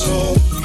soul.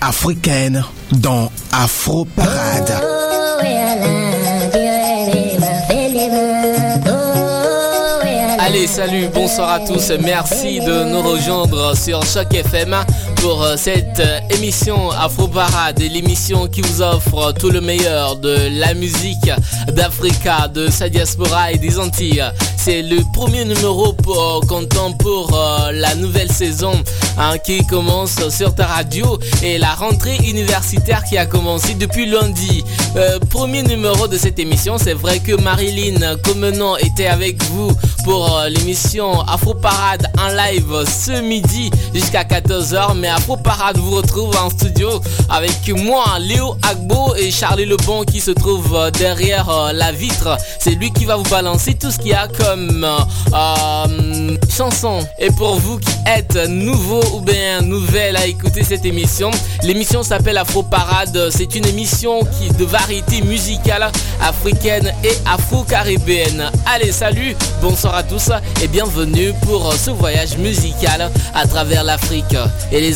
Africaine dans Afro Parade. Allez, salut, bonsoir à tous. Merci de nous rejoindre sur Choc FM pour euh, cette euh, émission Afro Parade, l'émission qui vous offre tout le meilleur de la musique d'Africa, de sa diaspora et des Antilles. C'est le premier numéro pour, comptant pour euh, la nouvelle saison hein, qui commence sur ta radio et la rentrée universitaire qui a commencé depuis lundi. Euh, premier numéro de cette émission, c'est vrai que Marilyn Comenon était avec vous pour euh, l'émission Afro Parade en live ce midi jusqu'à 14h. Mais Afro Parade vous retrouve en studio avec moi, Léo Agbo et Charlie Lebon qui se trouve derrière la vitre. C'est lui qui va vous balancer tout ce qu'il y a comme euh, chanson. Et pour vous qui êtes nouveau ou bien nouvelle à écouter cette émission, l'émission s'appelle Afro Parade. C'est une émission qui de variété musicale africaine et afro-caribéenne. Allez, salut, bonsoir à tous et bienvenue pour ce voyage musical à travers l'Afrique et les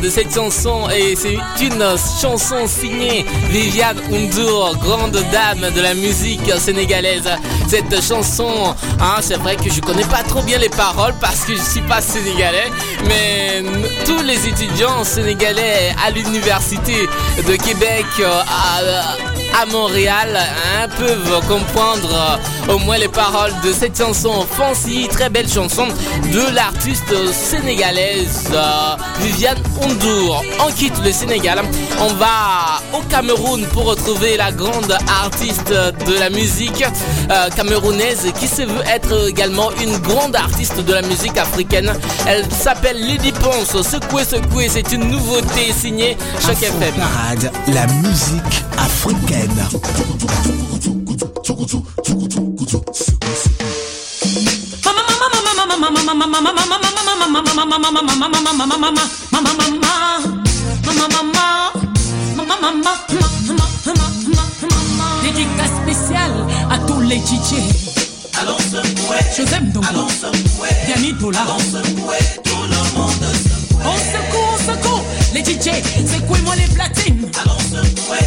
De cette chanson et c'est une chanson signée Viviane Undur, grande dame de la musique sénégalaise. Cette chanson, hein, c'est vrai que je connais pas trop bien les paroles parce que je suis pas sénégalais, mais tous les étudiants sénégalais à l'université de Québec à, Montréal hein, peuvent comprendre au moins les paroles de cette chanson Fancy, très belle chanson de l'artiste sénégalaise euh, Viviane Undur. On quitte le Sénégal, on va au Cameroun pour retrouver la grande artiste de la musique euh, camerounaise qui se veut être également une grande artiste de la musique africaine. Elle s'appelle Lady Ponce. Secouer, secouer, c'est une nouveauté signée Choc FM. Parade, la musique africaine. Dédicace spéciale à tous les DJ. Allons Joseph Dongo, allons Dola. tout. On secoue, on. Les DJ, secouez-moi les platines.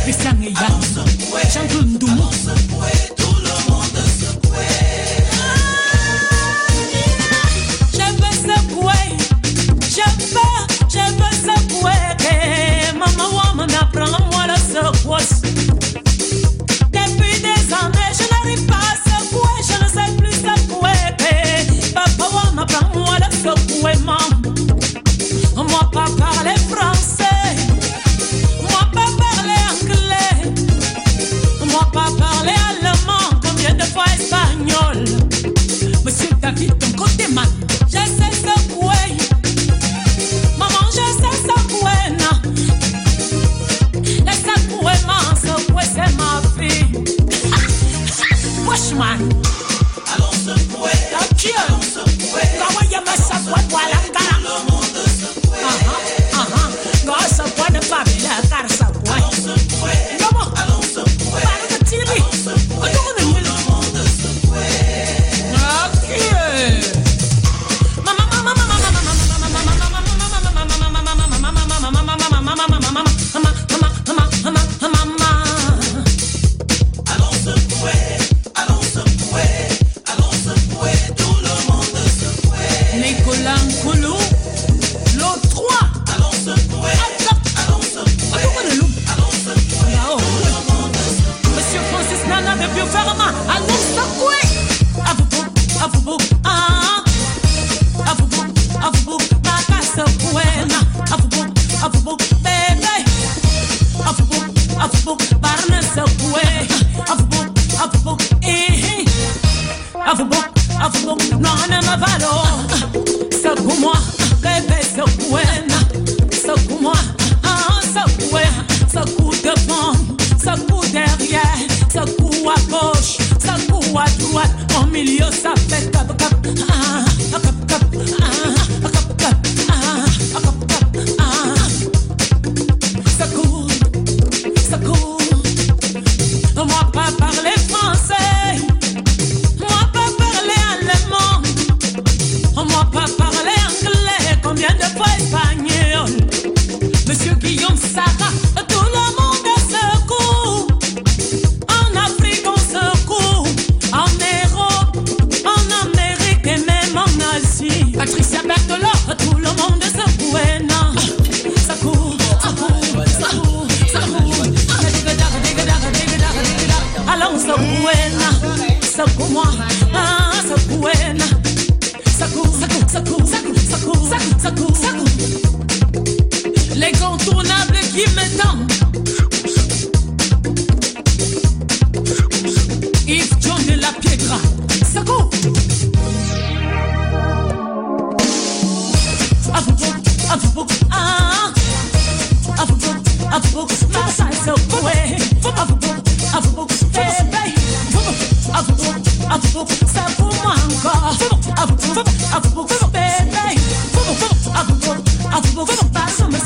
Christian et Yann, allons secouer, Jean-Claude Ndoumou.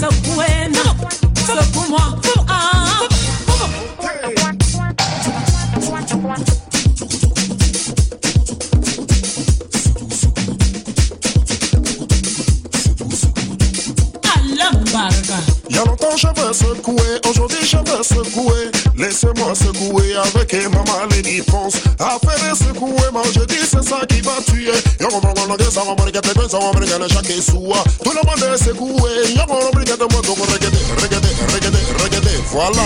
Pas ça Lady pense. Affaire secouer, moi je dis c'est ça qui va tuer. Yo, on va regarder ça, on va regarder ça, on va regarder chaque soir. Tout le monde est secoué, yo, on va regarder moi, on va regarder, regarder, regarder, regarder, voilà.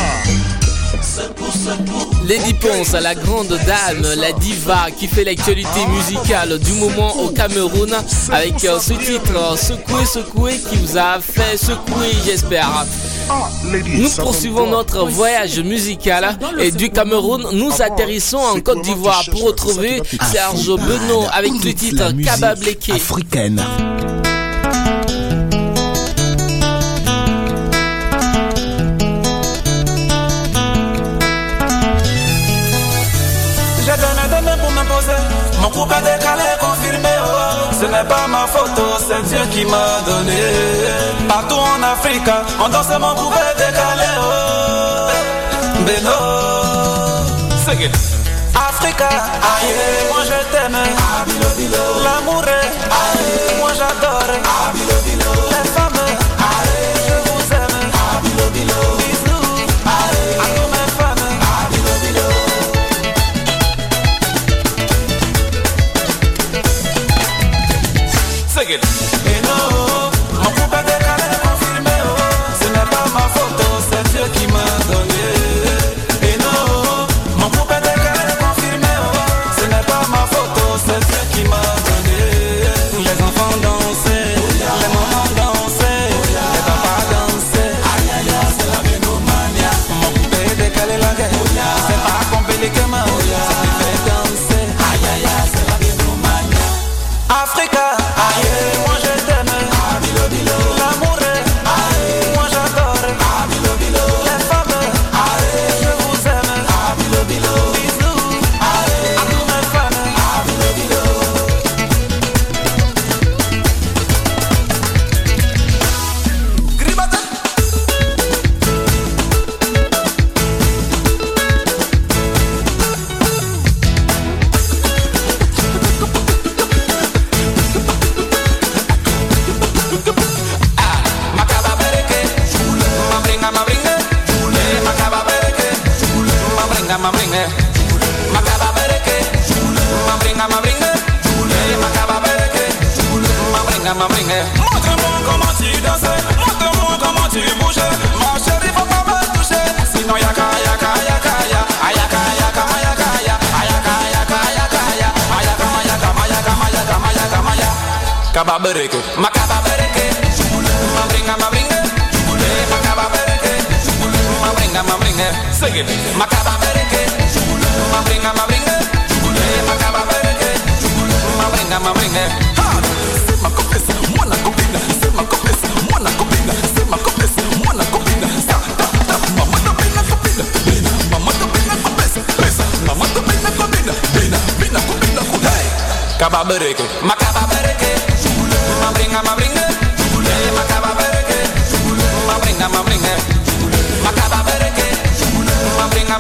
Lady Ponce, la grande dame, la diva qui fait l'actualité musicale du moment au Cameroun avec euh, ce titre Secoué, secoué qui vous a fait secouer, j'espère. Nous poursuivons notre voyage musical et du Cameroun, nous atterrissons en Côte d'Ivoire pour retrouver Serge Benoît avec le titre Kababléké. africaine. Pour m'imposer. Mon est décalé, confirmé. oh. Ce n'est pas ma c'est Dieu qui m'a donné. Partout en Afrique, on danse mon est décalé. Oh. Beno, Africa, aïe, moi je t'aime. L'amour moi j'adore.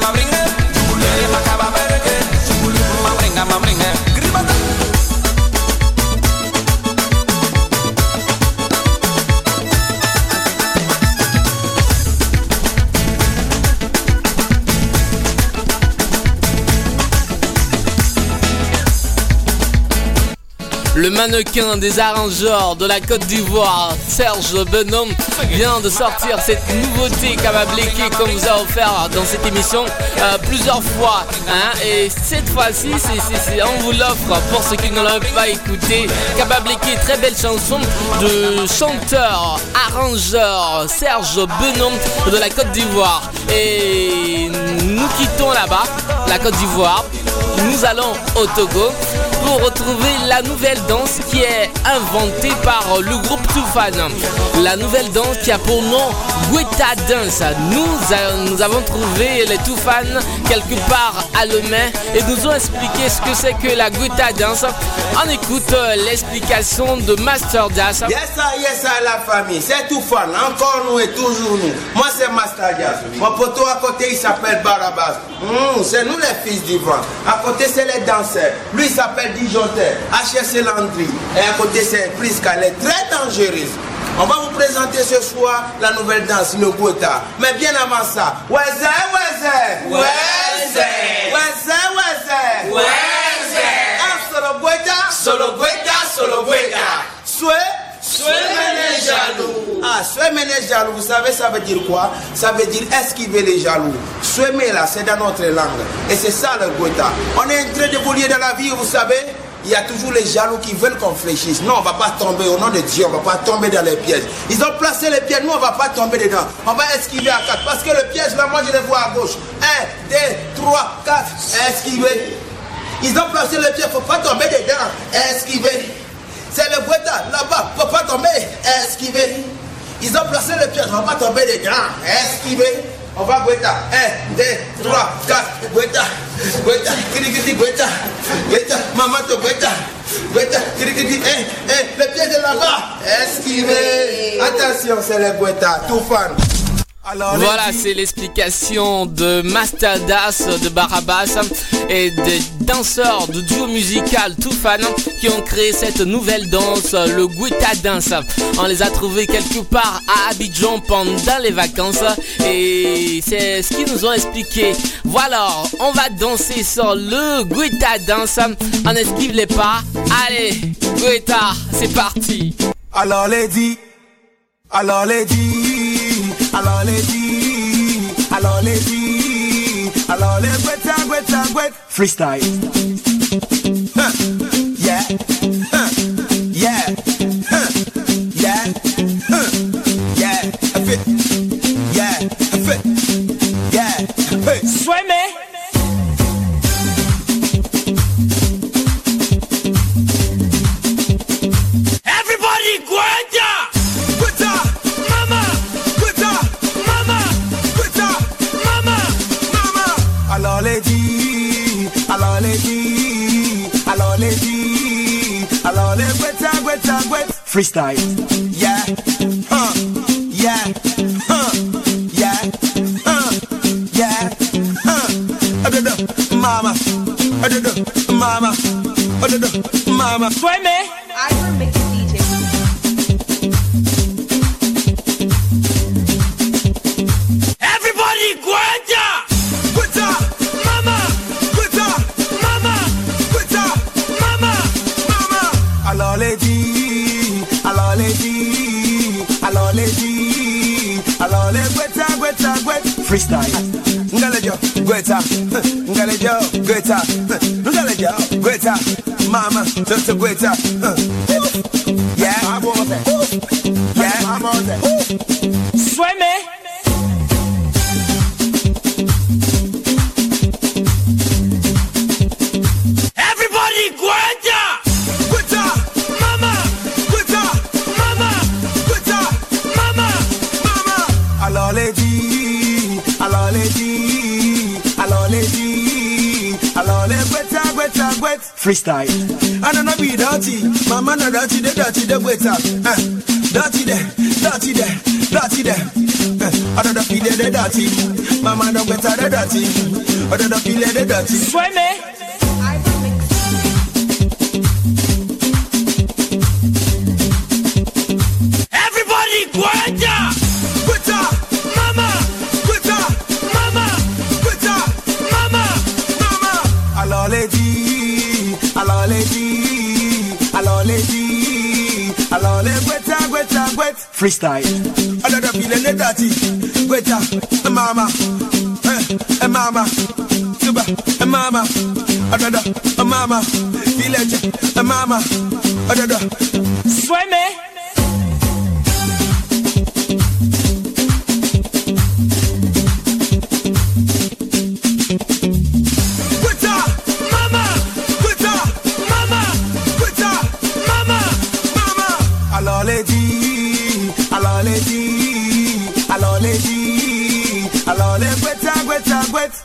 Ma bringa Le mannequin des arrangeurs de la Côte d'Ivoire, Serge Benhomme, vient de sortir cette nouveauté Kababléké qu'on vous a offert dans cette émission euh, plusieurs fois. hein. et cette fois-ci, on vous l'offre pour ceux qui ne l'ont pas écouté. Kababléké, très belle chanson de chanteur, arrangeur Serge Benhomme de la Côte d'Ivoire. Et nous quittons là-bas, la Côte d'Ivoire. Nous allons au Togo pour retrouver la nouvelle danse qui est inventée par le groupe Toufan. La nouvelle danse qui a pour nom Guetta Dance. Nous, a- nous avons trouvé les Toufan quelque part à Lomé et nous ont expliqué ce que c'est que la Guetta Dance. On écoute euh, l'explication de Master Das. Yes, sir, yes, sir, la famille. C'est tout fan. Encore nous et toujours nous. Moi, c'est Master Jazz. Mon poteau à côté, il s'appelle Barabas. Hum, c'est nous les fils d'Ivan. À côté, c'est les danseurs. Lui, il s'appelle Dijontais. HSC Landry. Et à côté, c'est Prisca. Elle est très dangereuse. On va vous présenter ce soir la nouvelle danse, le. Mais bien avant ça, Wazé, Wazé, Wazé. Wazé, Wazé, Wazé. Solo Solo Guetta, solo Guetta. Souhait, Jaloux. Ah, semer les jaloux, vous savez, ça veut dire quoi? Ça veut dire esquiver les jaloux. Semer là, c'est dans notre langue. Et c'est ça le Gota. On est en train d'évoluer dans la vie, vous savez. Il y a toujours les jaloux qui veulent qu'on fléchisse. Non, on ne va pas tomber au nom de Dieu, on ne va pas tomber dans les pièges. Ils ont placé les pièges, nous on ne va pas tomber dedans. On va esquiver à quatre. Parce que le piège là, moi je le vois à gauche. Un, deux, trois, quatre. Esquiver. Ils ont placé le piège, il ne faut pas tomber dedans. Esquiver. C'est le Gota là-bas, faut pas tomber. Esquiver. Ils ont placé le piège, on va pas tomber dedans. Esquiver. On va Gweta. 1, 2, 3, 4. Gweta. Gweta. Kirikiti. Maman te. Kirikiti. Eh, eh. Le piège est là-bas. Esquiver. Attention, c'est le Gweta. Tout fan. Voilà, c'est l'explication de Master Das de Barabas et des danseurs de duo musical tout fan qui ont créé cette nouvelle danse, le Guita Dance. On les a trouvés quelque part à Abidjan pendant les vacances et c'est ce qu'ils nous ont expliqué. Voilà, on va danser sur le Guita Dance. On esquive les pas. Allez, Guita, c'est parti. Alors les dit, alors les dit, alors les dit, alors les dit, alors les gweta gweta gwet freestyle. Huh. Yeah, huh. yeah, huh. yeah, huh. yeah, a fit, yeah, a fit, yeah, hey. Sueme. Freestyle. Yeah, huh, yeah, huh, yeah, huh, yeah, huh. Adodo, mama, adodo, mama, adodo, mama. Sueme. I freestyle. Ngalejo, gweta, ngalejo, gweta, ngalejo, gweta, mama, toto gweta. Yeah, yeah, Sueme. Freestyle. I don't know be dirty, mama no dirty, the dirty the gweta. Uh, dirty there, dirty there, dirty there. Uh, I don't know feel the dirty, mama no gweta the dirty. I don't know feel the dirty. Sueme. I alors les dit, alors les gweta gweta gwet freestyle. Another feeling the dirty, gweta, eh, mama, eh, eh, mama, tuba, eh, mama, another, eh, mama, village, eh, mama, another. Sueme.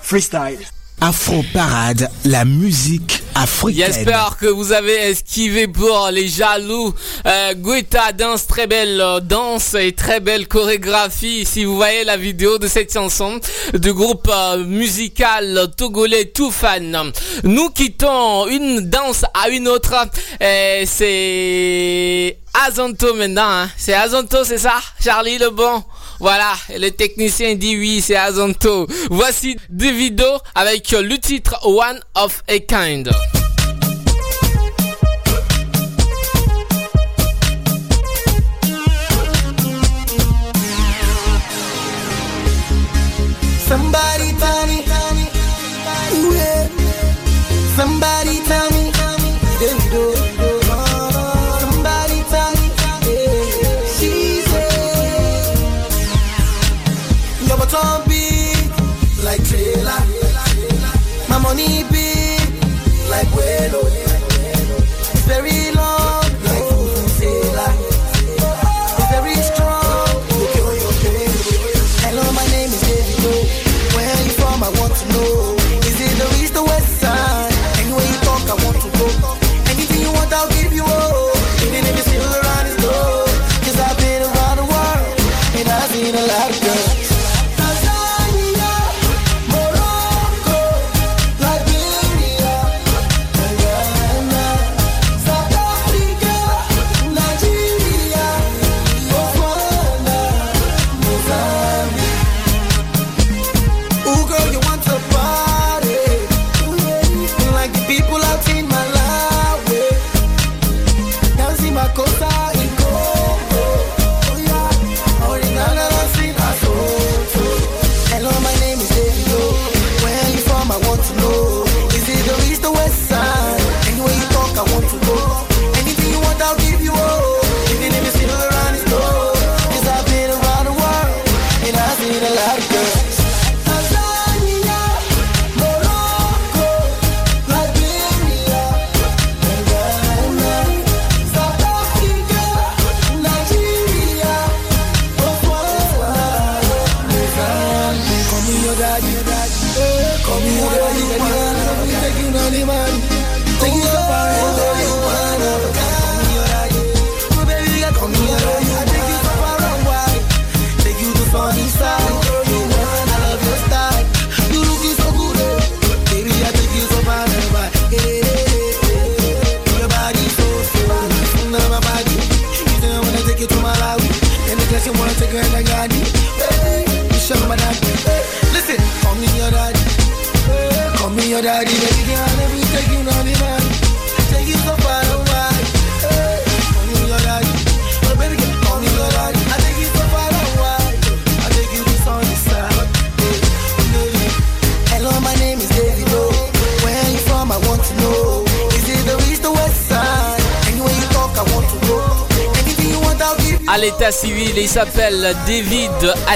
Freestyle. Afro Parade, la musique africaine. J'espère que vous avez esquivé pour les jaloux. Euh, Guetta danse très belle euh, danse et très belle chorégraphie. Si vous voyez la vidéo de cette chanson du groupe euh, musical togolais tout fan. Nous quittons une danse à une autre. Et c'est Azonto maintenant, hein. c'est Azonto, c'est ça? Charlie le bon voilà, le technicien dit oui, c'est Azonto. Voici deux vidéos avec le titre One of a Kind.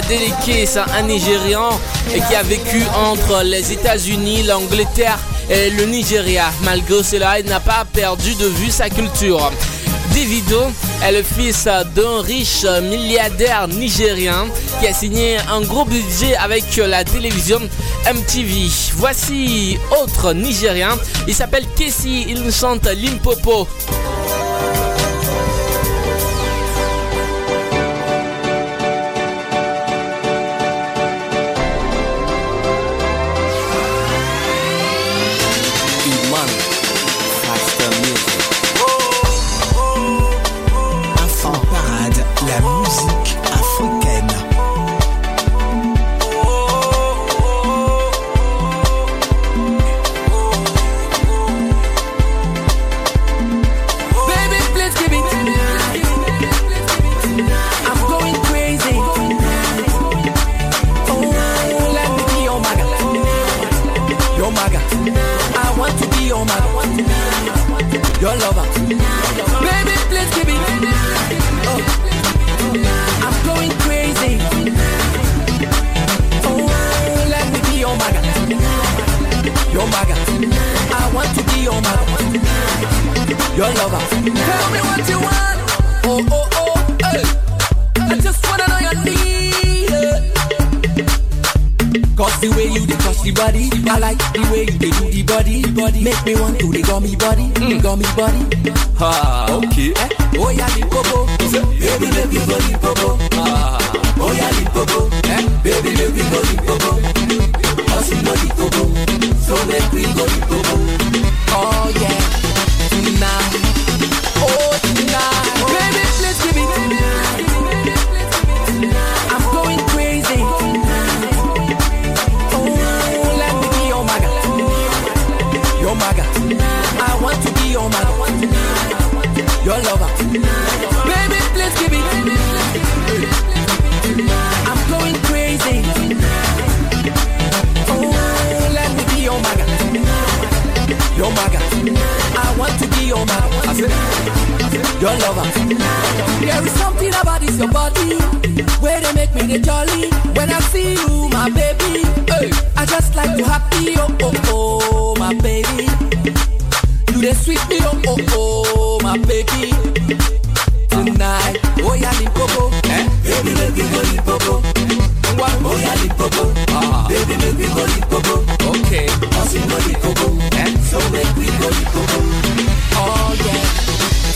Adeleke, c'est un Nigérian qui a vécu entre les États-Unis, l'Angleterre et le Nigeria. Malgré cela, il n'a pas perdu de vue sa culture. Davido est le fils d'un riche milliardaire nigérien qui a signé un gros budget avec la télévision MTV. Voici autre Nigérien, il s'appelle Kessi, il nous chante Limpopo. got me buddy. Your lover. There is something about this your body where they make me get jolly. When I see you, my baby, hey, I just like to happy. Oh oh oh, my baby. You the sweet me, oh oh oh, my baby. Tonight, oh yeah, limpopo, eh? Baby, make me go limpopo. Oh yeah, limpopo. Ah. Baby, make me go limpopo. Okay. Cause you know limpopo, eh? So make me go limpopo. Oh yeah,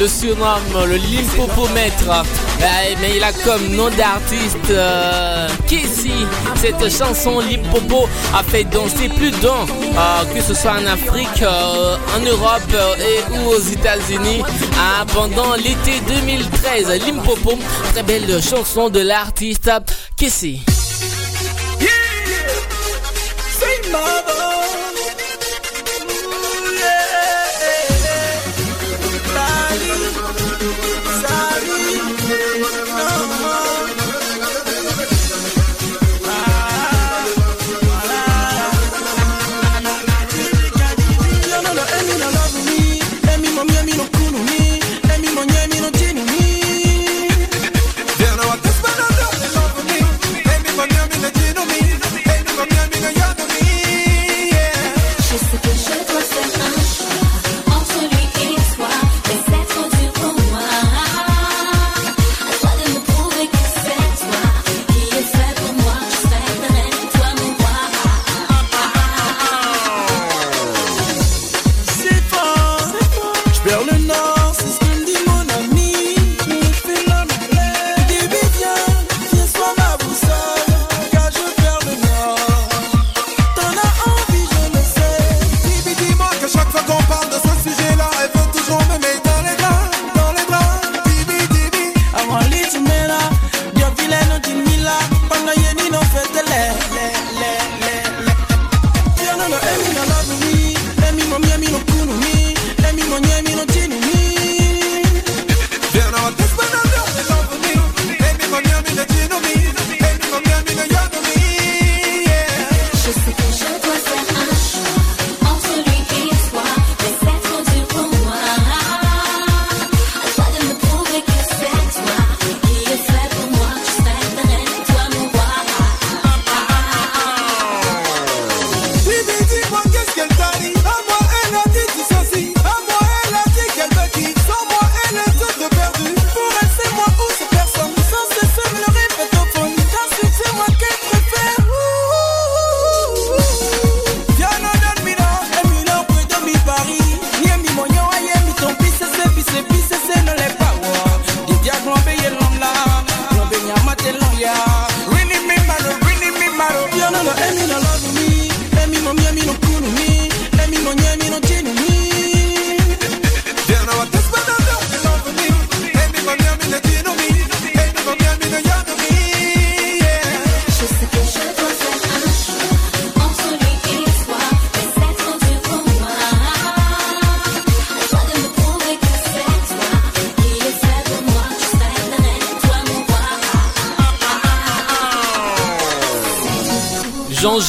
le surnomme le Limpopomètre, Euh, mais il a comme nom d'artiste euh, Kessie. Cette chanson Limpopo a fait danser plus d'un, euh, que ce soit en Afrique, euh, en Europe euh, et ou aux États-Unis hein, pendant l'été 2013. Limpopo, très belle chanson de l'artiste Kessie. Say mother.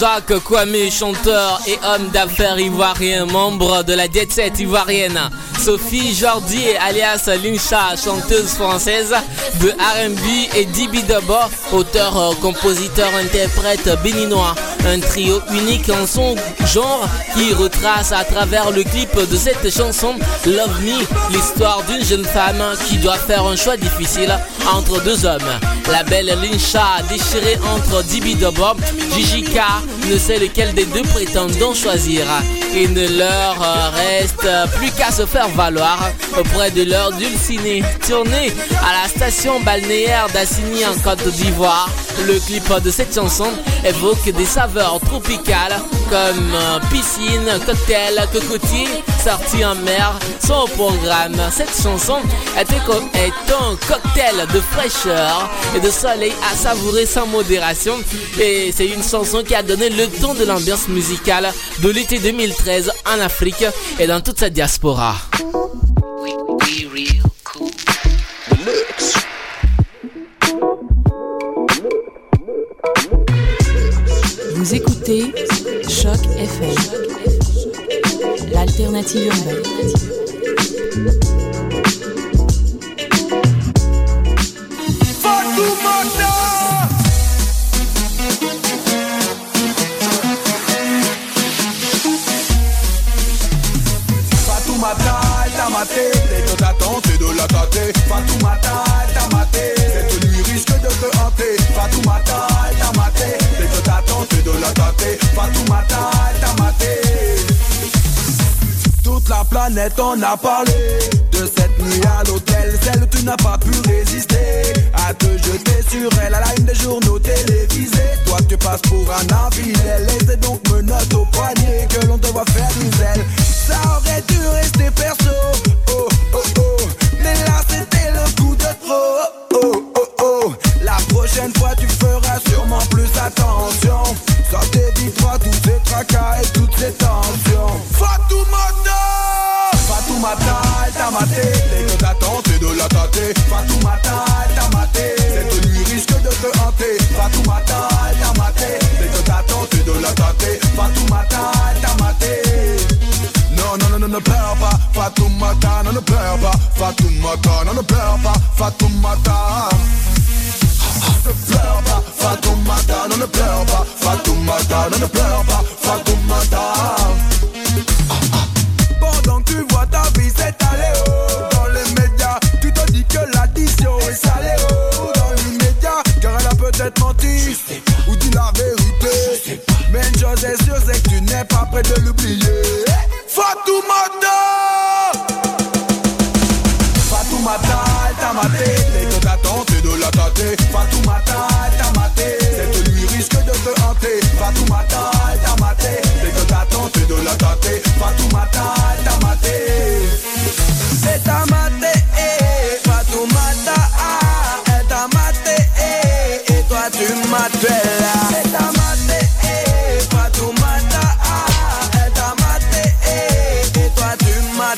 Jean-Jacques Kwame, chanteur et homme d'affaires ivoirien, membre de la Jet Set ivoirienne. Sophie Jordi, alias Lincha, chanteuse française de R&B et Dibi Dabo, auteur, compositeur, interprète béninois. Un trio unique en son genre qui retrace à travers le clip de cette chanson Love Me l'histoire d'une jeune femme qui doit faire un choix difficile entre deux hommes. La belle Lincha déchirée entre Dibi Bob, Gigi K ne sait lequel des deux prétendants choisir. Il ne leur reste plus qu'à se faire valoir auprès de leur dulciné. Tourné à la station balnéaire d'Assigny en Côte d'Ivoire, le clip de cette chanson évoque des saveurs tropicales comme euh, piscine, cocktail, cocotier, sortie en mer sont programme. Cette chanson est un cocktail de fraîcheur et de soleil à savourer sans modération. Et c'est une chanson qui a donné le ton de l'ambiance musicale de l'été 2013 en Afrique et dans toute sa diaspora. Vous écoutez Choc FM, l'alternative urbaine. Maté, dès que t'attends, c'est de la tâter. Fatoumata, elle t'a maté, cette nuit risque de te hanter. Fatoumata, elle t'a maté, dès que t'attends, c'est de la tâter. Fatoumata, elle t'a. La planète en a parlé de cette nuit à l'hôtel, celle où tu n'as pas pu résister à te jeter sur elle à la une des journaux télévisés. Toi tu passes pour un infidèle et c'est donc menottes au poignet que l'on te voit faire du zèle. Ça aurait dû rester perso, oh oh oh, mais là c'était le coup de trop, oh oh oh. La prochaine fois tu feras sûrement plus attention. Ça t'évitera tous ces tracas et toutes ces tensions. T'a maté. Que c'est de la tâter. Fatoumata, elle t'a maté. Cette nuit risque de te hanter. Fatoumata, elle t'a maté. Que c'est de la tâter. Fatoumata, elle t'a maté. Non, non, non, non, ne pleure pas, Fatoumata, non, ne pleure pas, Fatoumata, non, ne pleure pas, Fatoumata. Ne non, ne pleure pas, Fatoumata, non, ne pleure pas, Fatoumata. C'est pas prêt de l'oublier. Fatoumata! Fatoumata, elle t'a maté, dès que t'attends, c'est de la tâter. Fatoumata, elle t'a maté, cette nuit risque de te hanter. Fatoumata, elle t'a maté, dès que t'attends, c'est de la tâter. Fatoumata, elle t'a maté. Elle t'a maté, Fatoumata, ah, elle t'a maté, et toi tu m'as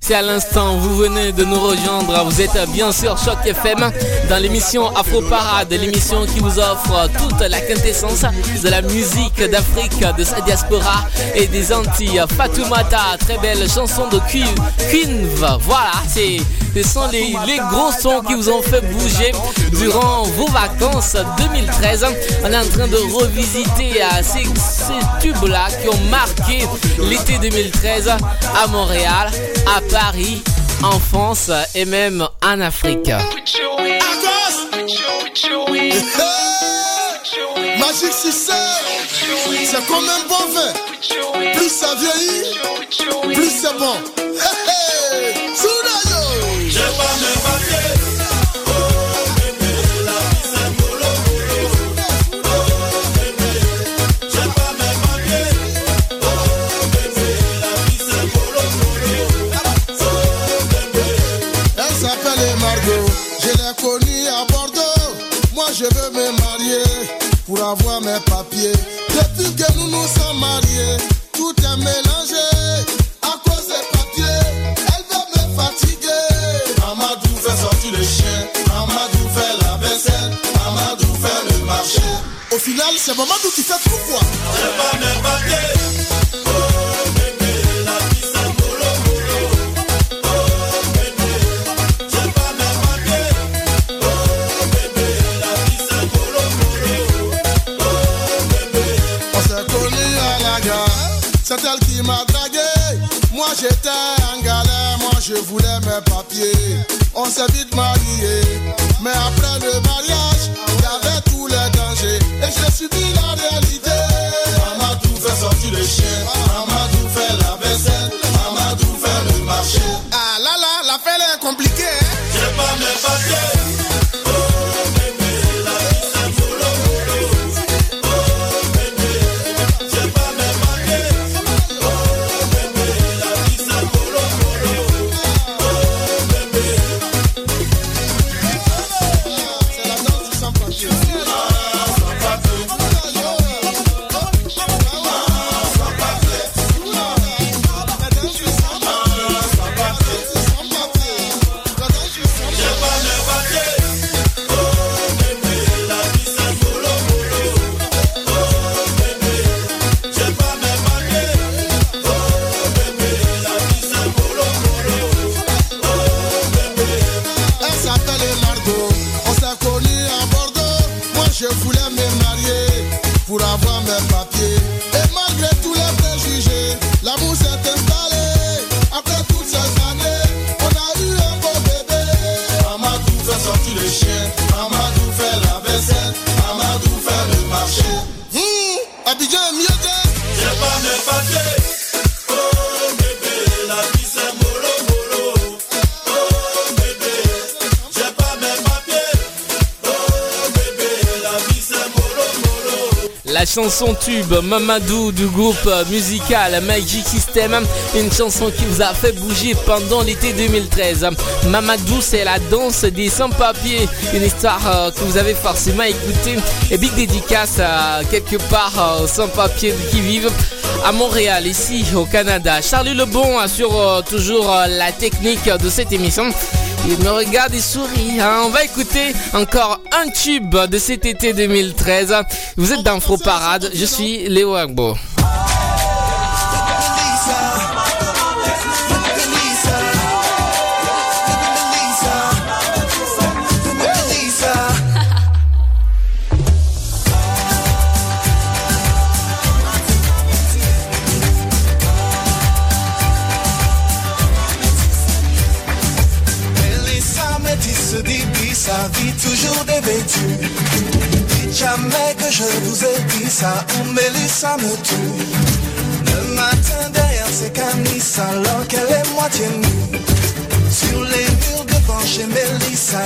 Si à l'instant vous venez de nous rejoindre, vous êtes bien sûr Choc FM dans l'émission Afro Parade, l'émission qui vous offre toute la quintessence de la musique d'Afrique, de sa diaspora et des Antilles. Fatoumata, très belle chanson de Queen. Voilà, c'est ce sont les, gros sons qui vous ont fait bouger durant vos vacances 2013. On est en train de revisiter euh, ces tubes-là qui ont marqué l'été 2013 à Montréal, à Paris, en France et même en Afrique. Magique System, c'est comme un bon vin. Plus ça vieillit, plus c'est bon. Hey, hey, Soudayo. je veux me marier pour avoir mes papiers. Depuis que nous nous sommes mariés, tout est mélangé à cause des papiers. Elle va me fatiguer. Amadou fait sortir le chien, Amadou fait la vaisselle, Amadou fait le marché. Au final, c'est Mamadou qui fait tout quoi. Je veux mes papiers. même papier. On s'est vite marié. son tube Mamadou du groupe musical Magic System, une chanson qui vous a fait bouger pendant l'été 2013. Mamadou, c'est la danse des sans-papiers, une histoire euh, que vous avez forcément écoutée. Et big dédicace à quelque part euh, aux sans-papiers qui vivent à Montréal, ici au Canada. Charlie Lebon assure toujours la technique de cette émission. Il me regarde et sourit. Hein. On va écouter encore un tube de cet été 2013. Vous êtes dans Fro Parade. Je suis Léo Agbo. Alors qu'elle est moitié nue. Sur les murs devant chez Mélissa,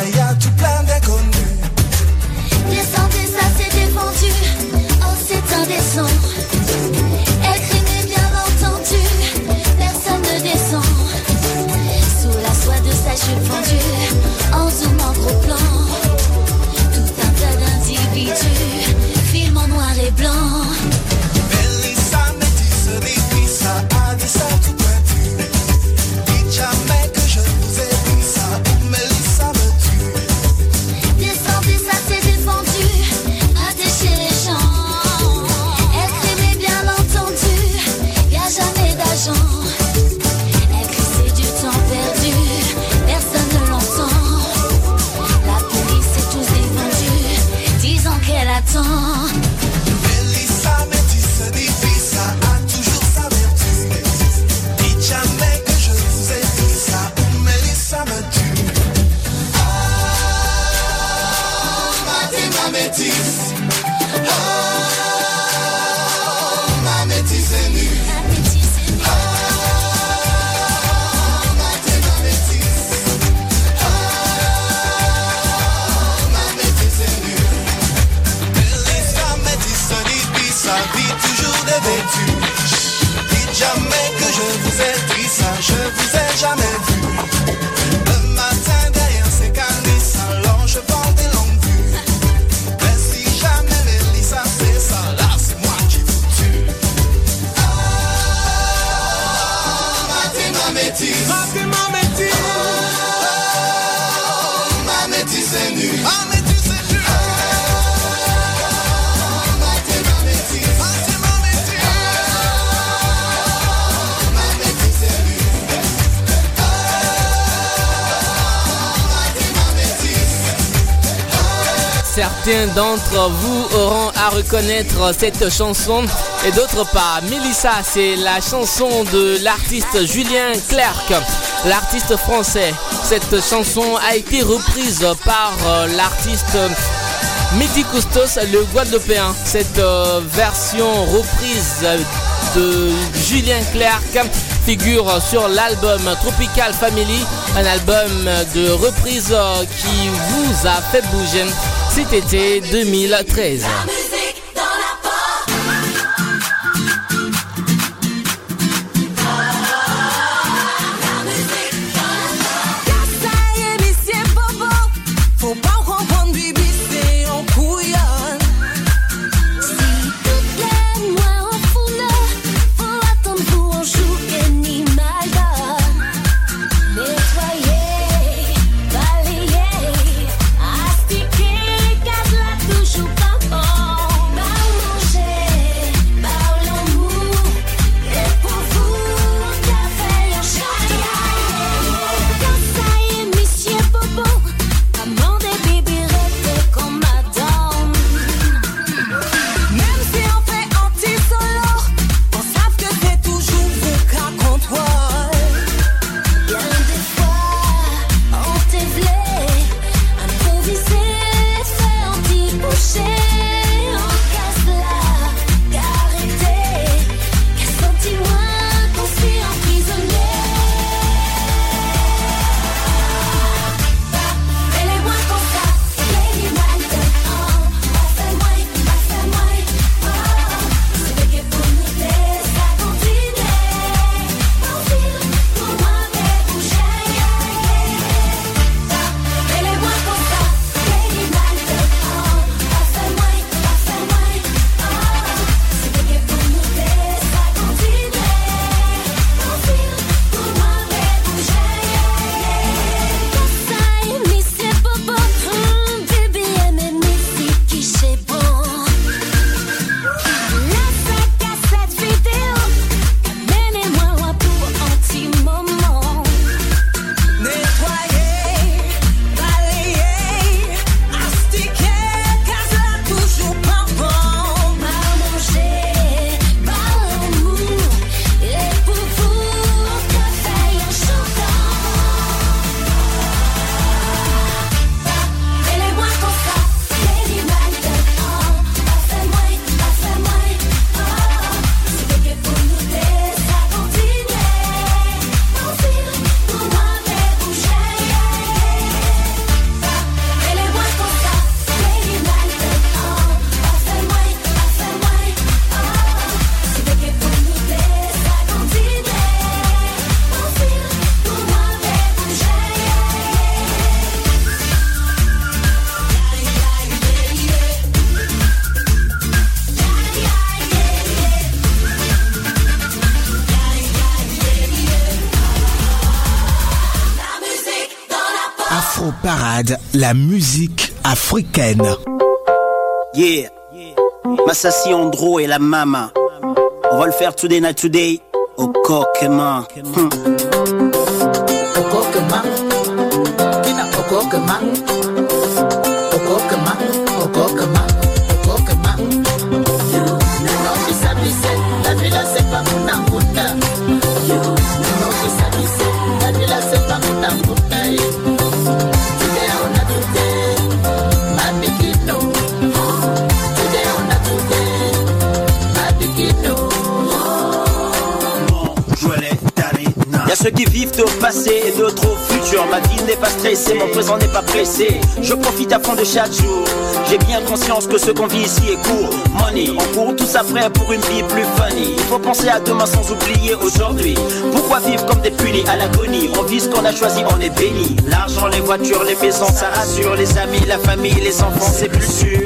certains d'entre vous auront à reconnaître cette chanson et d'autres pas. Mélissa, c'est la chanson de l'artiste Julien Clerc, l'artiste français. Cette chanson a été reprise par euh, l'artiste Mehdi Custos, le Guadeloupéen. Cette euh, version reprise de Julien Clerc figure sur l'album Tropical Family, un album de reprise euh, qui vous a fait bouger cet été 2013. La musique africaine. Yeah. Massassi Andro et la mama. On va le faire today night today au coquement. Hmm. Okokema, kina okokema, ceux qui vivent au passé et d'autres au futur. Ma vie n'est pas stressée, mon présent n'est pas pressé. Je profite à fond de chaque jour. J'ai bien conscience que ce qu'on vit ici est court. Money, on court tous après pour une vie plus funny. Il faut penser à demain sans oublier aujourd'hui. Pourquoi vivre comme des punis à l'agonie? On vit ce qu'on a choisi, on est béni. L'argent, les voitures, les maisons, ça rassure. Les amis, la famille, les enfants, c'est plus sûr.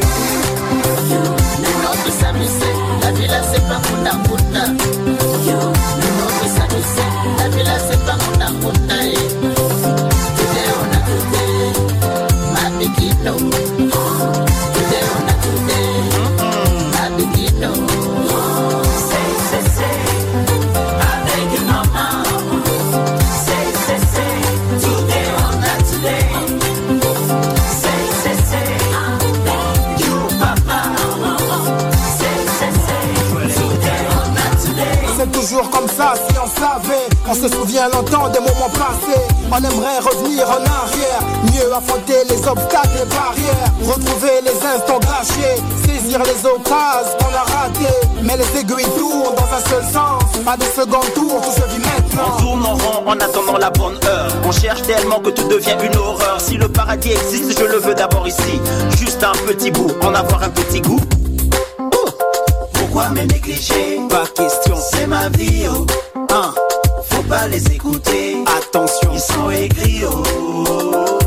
On se souvient longtemps des moments passés. On aimerait revenir en arrière. Mieux affronter les obstacles et barrières. Retrouver les instants gâchés. Saisir les occasions qu'on a ratées. Mais les aiguilles tournent dans un seul sens. Pas de second tour, tout se vit maintenant. On tourne en rond en attendant la bonne heure. On cherche tellement que tout devient une horreur. Si le paradis existe, je le veux d'abord ici. Juste un petit bout, en avoir un petit goût. Pourquoi me négliger? Pas question, c'est ma vie, oh. Hein pas les écouter. Attention, ils sont aigris. Oh.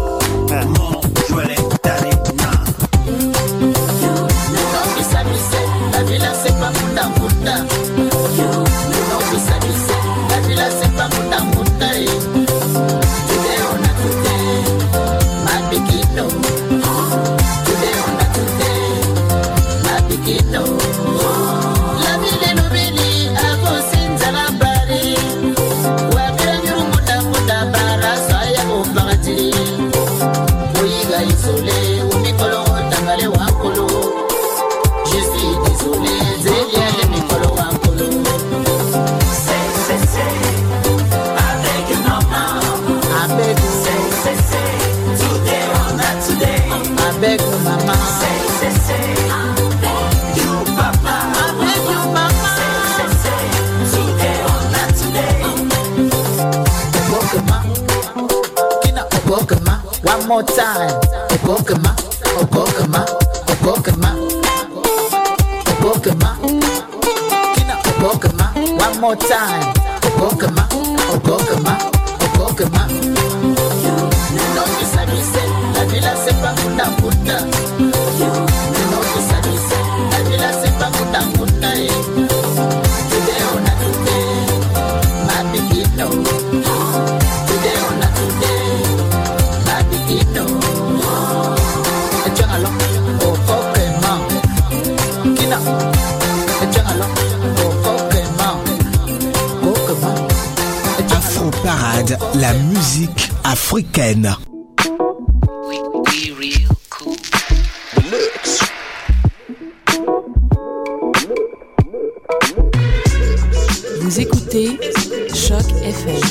more time. Okokama, okokama, okokama, okokama, okokama. One more time. parade, la musique africaine. Vous écoutez Choc FM,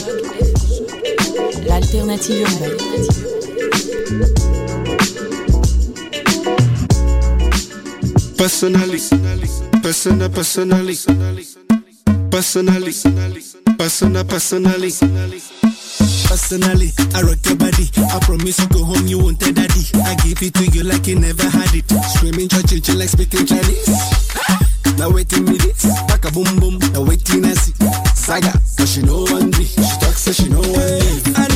l'alternative urbaine. Personalis, persona personalis, personalis. persona, personally. Personally, I rock your body. I promise you go home, you won't tell daddy. I give it to you like you never had it. Screaming, church, like speaking Chinese. Now waiting me this, back a boom boom. Now waiting I see. Saga, cause she know one day. She talks, so she know one day.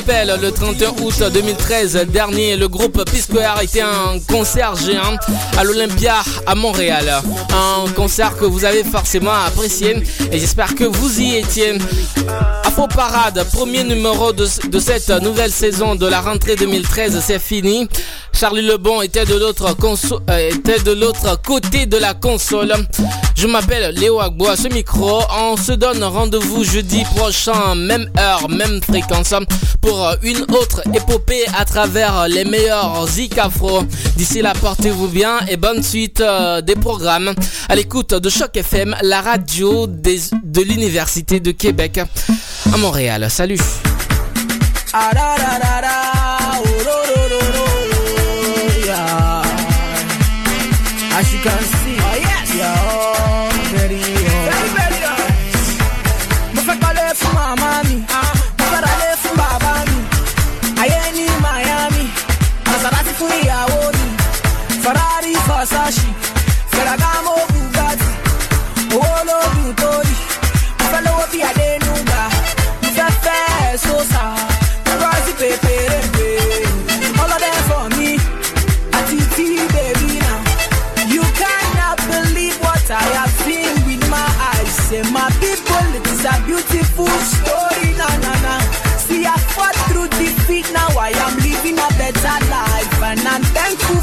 Rappelle, le 31 août 2013 dernier, le groupe P-Square était un concert géant à l'Olympia à Montréal. Un concert que vous avez forcément apprécié et j'espère que vous y étiez. Afro Parade, premier numéro de, cette nouvelle saison de la rentrée 2013, c'est fini. Charlie Lebon était de l'autre euh, était de l'autre côté de la console. Je m'appelle Léo Agbo à ce micro. On se donne rendez-vous jeudi prochain, même heure, même fréquence, pour une autre épopée à travers les meilleurs zik afro. D'ici là, portez-vous bien et bonne suite euh, des programmes. À l'écoute de Choc FM, la radio de l'Université de Québec à Montréal. Salut. Ah, da,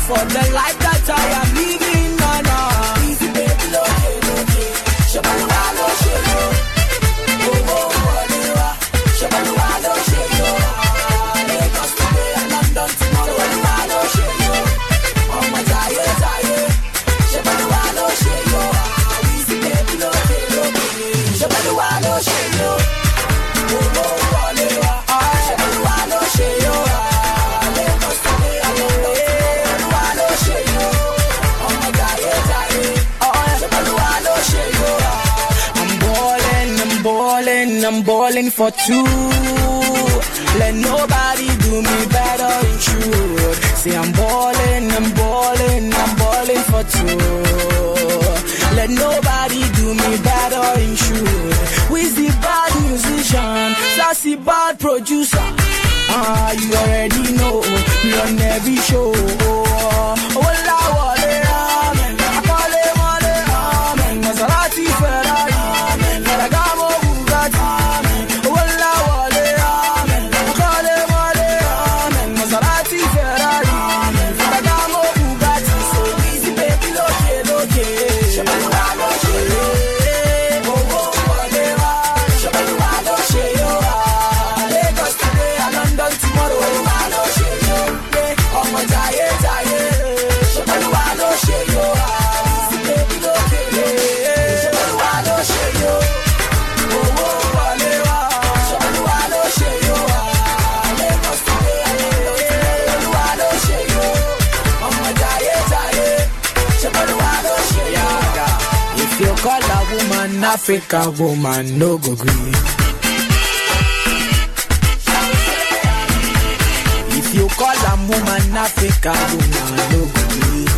for the life for two. Let nobody do me better in truth. See, I'm balling, I'm balling, I'm balling for two. Let nobody do me better in truth. Who's the bad musician? Sassy bad producer. Ah, you already know. We on every show. Africa woman, no go green. If you call a woman Africa woman, no go green.